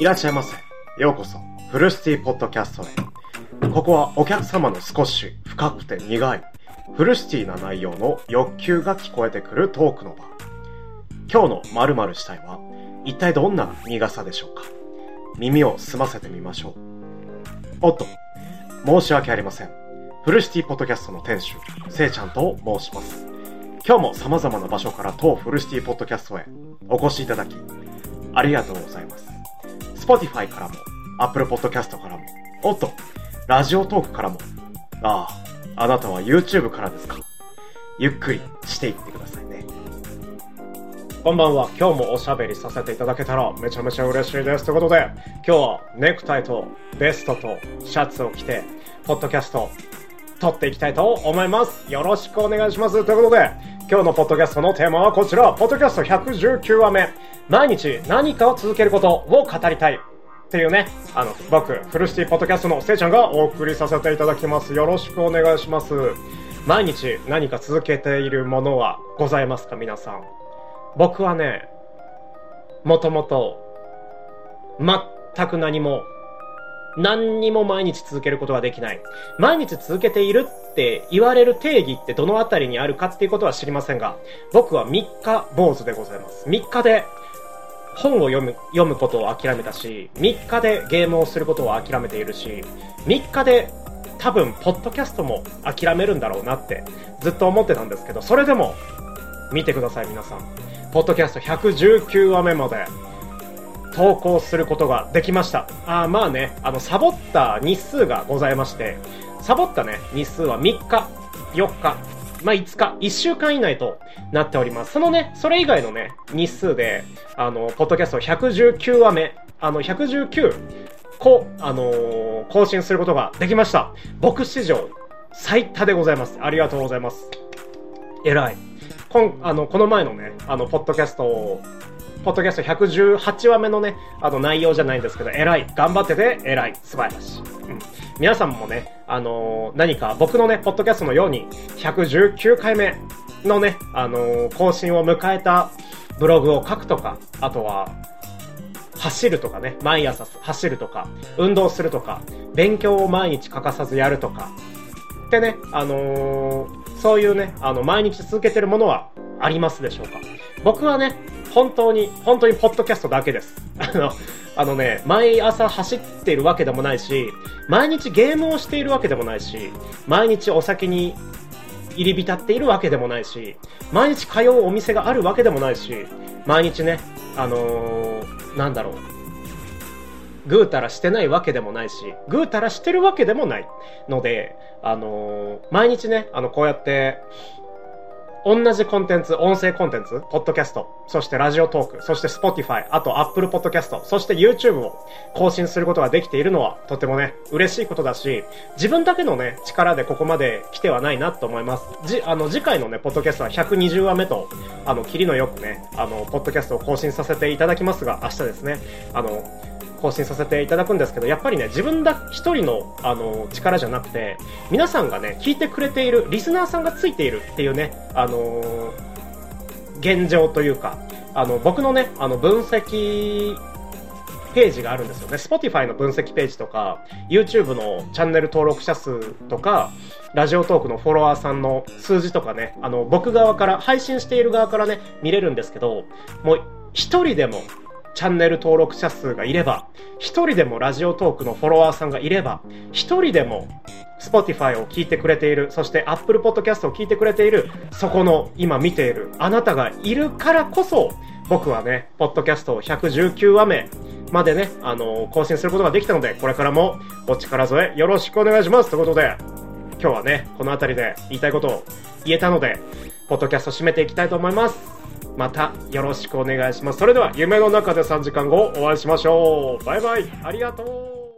いらっしゃいませ。ようこそ、フルシティポッドキャストへ。ここはお客様の少し深くて苦い、フルシティな内容の欲求が聞こえてくるトークの場。今日の〇〇したいは、一体どんな苦さでしょうか？耳を澄ませてみましょう。おっと、申し訳ありません。フルシティポッドキャストの店主、せいちゃんと申します。今日も様々な場所から当フルシティポッドキャストへお越しいただき、ありがとうございます。Spotify からも、Apple Podcast からも、おっと、ラジオトークからも、ああ、あなたは YouTube からですか？ゆっくりしていってくださいね。こんばんは。今日もおしゃべりさせていただけたらめちゃめちゃ嬉しいです。ということで、今日はネクタイとベストとシャツを着て、ポッドキャスト撮っていきたいと思います。よろしくお願いします。ということで、今日のポッドキャストのテーマはこちら、ポッドキャスト119話目。毎日何かを続けることを語りたい。っていうね、あの、僕、フルシティポッドキャストのせいちゃんがお送りさせていただきます。よろしくお願いします。毎日何か続けているものはございますか皆さん。僕はね、もともと、全く何も何にも毎日続けることができない。毎日続けているって言われる定義ってどのあたりにあるかっていうことは知りませんが、僕は3日坊主でございます。3日で本を読む、読むことを諦めたし、3日でゲームをすることを諦めているし、3日で多分、ポッドキャストも諦めるんだろうなってずっと思ってたんですけど、それでも、見てください皆さん。ポッドキャスト119話目まで投稿することができました。あまあね、あの、サボった日数がございまして、サボったね、日数は3日、4日、まあ、5日、1週間以内となっております。そのね、それ以外のね、日数で、あの、ポッドキャスト119話目、あの、119、こ、あのー、更新することができました。僕史上最多でございます。ありがとうございます。偉い。こん、あの、この前のね、あの、ポッドキャストをポッドキャスト118話目のね、あの内容じゃないんですけど、偉い。頑張ってて、偉い。素晴らしい。皆さんもね、あのー、何か僕のね、ポッドキャストのように、119回目のね、あのー、更新を迎えたブログを書くとか、あとは、走るとかね、毎朝走るとか、運動するとか、勉強を毎日欠かさずやるとか、ってね、あのー、そういうね、あの、毎日続けてるものはありますでしょうか僕はね、本当に、本当にポッドキャストだけです。あの、あのね、毎朝走っているわけでもないし、毎日ゲームをしているわけでもないし、毎日お酒に入り浸っているわけでもないし、毎日通うお店があるわけでもないし、毎日ね、あのー、なんだろう。ぐうたらしてないわけでもないし、ぐうたらしてるわけでもないので、あのー、毎日ね、あの、こうやって、同じコンテンツ、音声コンテンツ、ポッドキャスト、そしてラジオトーク、そして Spotify、あと Apple Podcast、そして YouTube を更新することができているのはとてもね、嬉しいことだし、自分だけのね、力でここまで来てはないなと思います。じ、あの、次回のね、ポッドキャストは120話目と、あの、キリのよくね、あの、ポッドキャストを更新させていただきますが、明日ですね、あの、更新させていただくんですけど、やっぱりね、自分だ一人の、あの、力じゃなくて、皆さんがね、聞いてくれている、リスナーさんがついているっていうね、あの、現状というか、あの、僕のね、あの、分析、ページがあるんですよね。Spotify の分析ページとか、YouTube のチャンネル登録者数とか、ラジオトークのフォロワーさんの数字とかね、あの、僕側から、配信している側からね、見れるんですけど、もう、一人でもチャンネル登録者数がいれば、一人でもラジオトークのフォロワーさんがいれば、一人でも Spotify を聞いてくれている、そして Apple Podcast を聞いてくれている、そこの今見ているあなたがいるからこそ、僕はね、ポッドキャストを119話目までね、あのー、更新することができたので、これからもお力添えよろしくお願いしますということで、今日はね、この辺りで言いたいことを言えたので、ポッドキャスト締めていきたいと思います。またよろしくお願いします。それでは夢の中で3時間後お会いしましょう。バイバイ。ありがとう。